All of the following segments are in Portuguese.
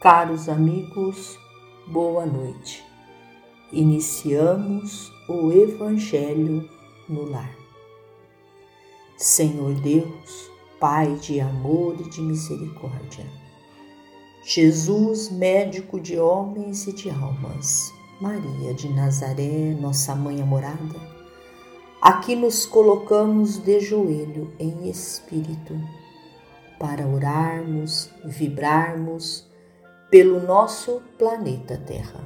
Caros amigos, boa noite. Iniciamos o Evangelho no lar. Senhor Deus, Pai de amor e de misericórdia, Jesus, médico de homens e de almas, Maria de Nazaré, nossa mãe amorada, aqui nos colocamos de joelho em espírito para orarmos, vibrarmos pelo nosso planeta Terra.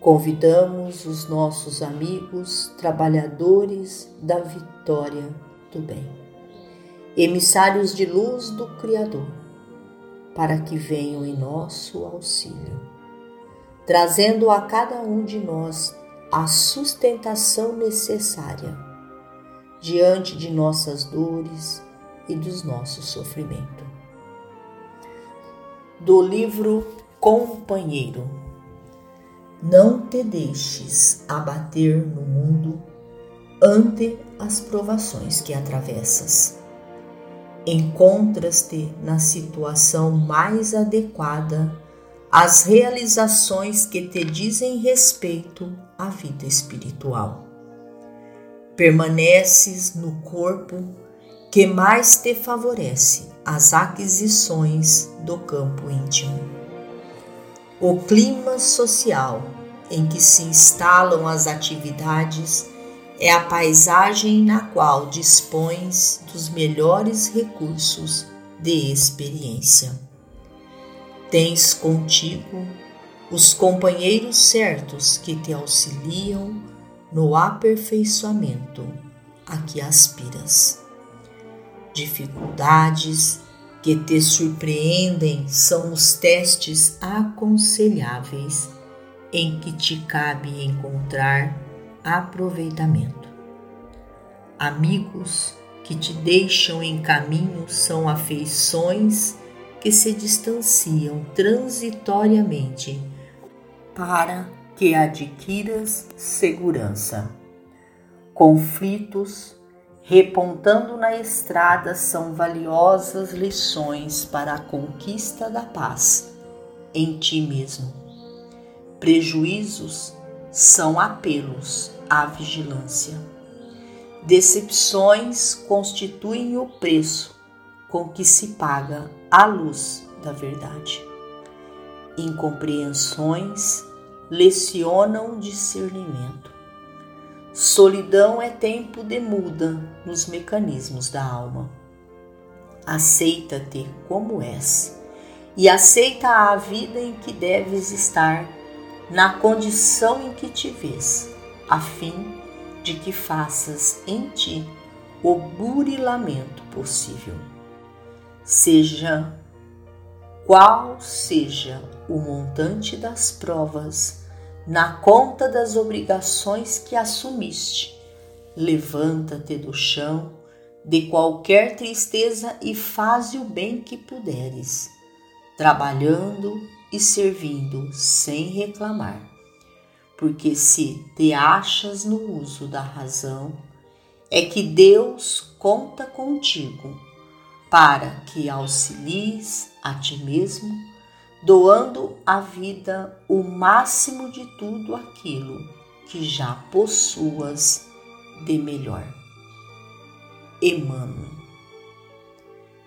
Convidamos os nossos amigos trabalhadores da vitória do bem, emissários de luz do Criador, para que venham em nosso auxílio, trazendo a cada um de nós a sustentação necessária diante de nossas dores e dos nossos sofrimentos do livro Companheiro. Não te deixes abater no mundo ante as provações que atravessas. Encontras-te na situação mais adequada às realizações que te dizem respeito à vida espiritual. Permaneces no corpo que mais te favorece as aquisições do campo íntimo. O clima social em que se instalam as atividades é a paisagem na qual dispões dos melhores recursos de experiência. Tens contigo os companheiros certos que te auxiliam no aperfeiçoamento a que aspiras dificuldades que te surpreendem são os testes aconselháveis em que te cabe encontrar aproveitamento. Amigos que te deixam em caminho são afeições que se distanciam transitoriamente para que adquiras segurança. Conflitos repontando na estrada são valiosas lições para a conquista da paz em ti mesmo. Prejuízos são apelos à vigilância. Decepções constituem o preço com que se paga a luz da verdade. Incompreensões lecionam discernimento. Solidão é tempo de muda nos mecanismos da alma. Aceita-te como és e aceita a vida em que deves estar, na condição em que te vês, a fim de que faças em ti o burilamento possível. Seja qual seja o montante das provas, na conta das obrigações que assumiste. Levanta-te do chão de qualquer tristeza e faze o bem que puderes, trabalhando e servindo sem reclamar. Porque se te achas no uso da razão, é que Deus conta contigo para que auxilies a ti mesmo doando à vida o máximo de tudo aquilo que já possuas de melhor. Emmanuel.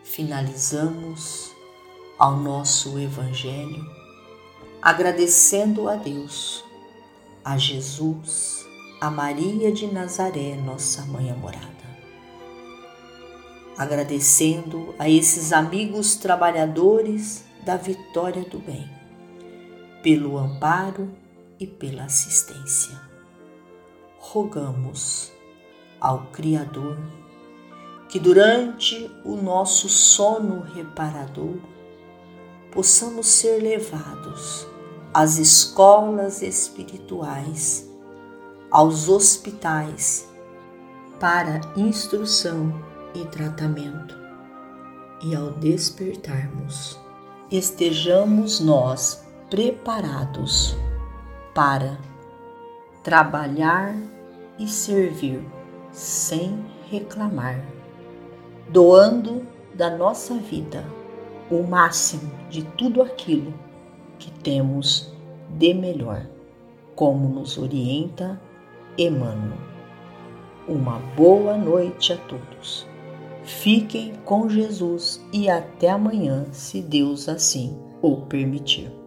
Finalizamos ao nosso Evangelho agradecendo a Deus, a Jesus, a Maria de Nazaré, nossa mãe amorada. Agradecendo a esses amigos trabalhadores da vitória do bem, pelo amparo e pela assistência. Rogamos ao Criador que durante o nosso sono reparador possamos ser levados às escolas espirituais, aos hospitais, para instrução e tratamento, e ao despertarmos estejamos nós preparados para trabalhar e servir sem reclamar, doando da nossa vida o máximo de tudo aquilo que temos de melhor, como nos orienta Emmanuel. Uma boa noite a todos. Fiquem com Jesus e até amanhã, se Deus assim o permitir.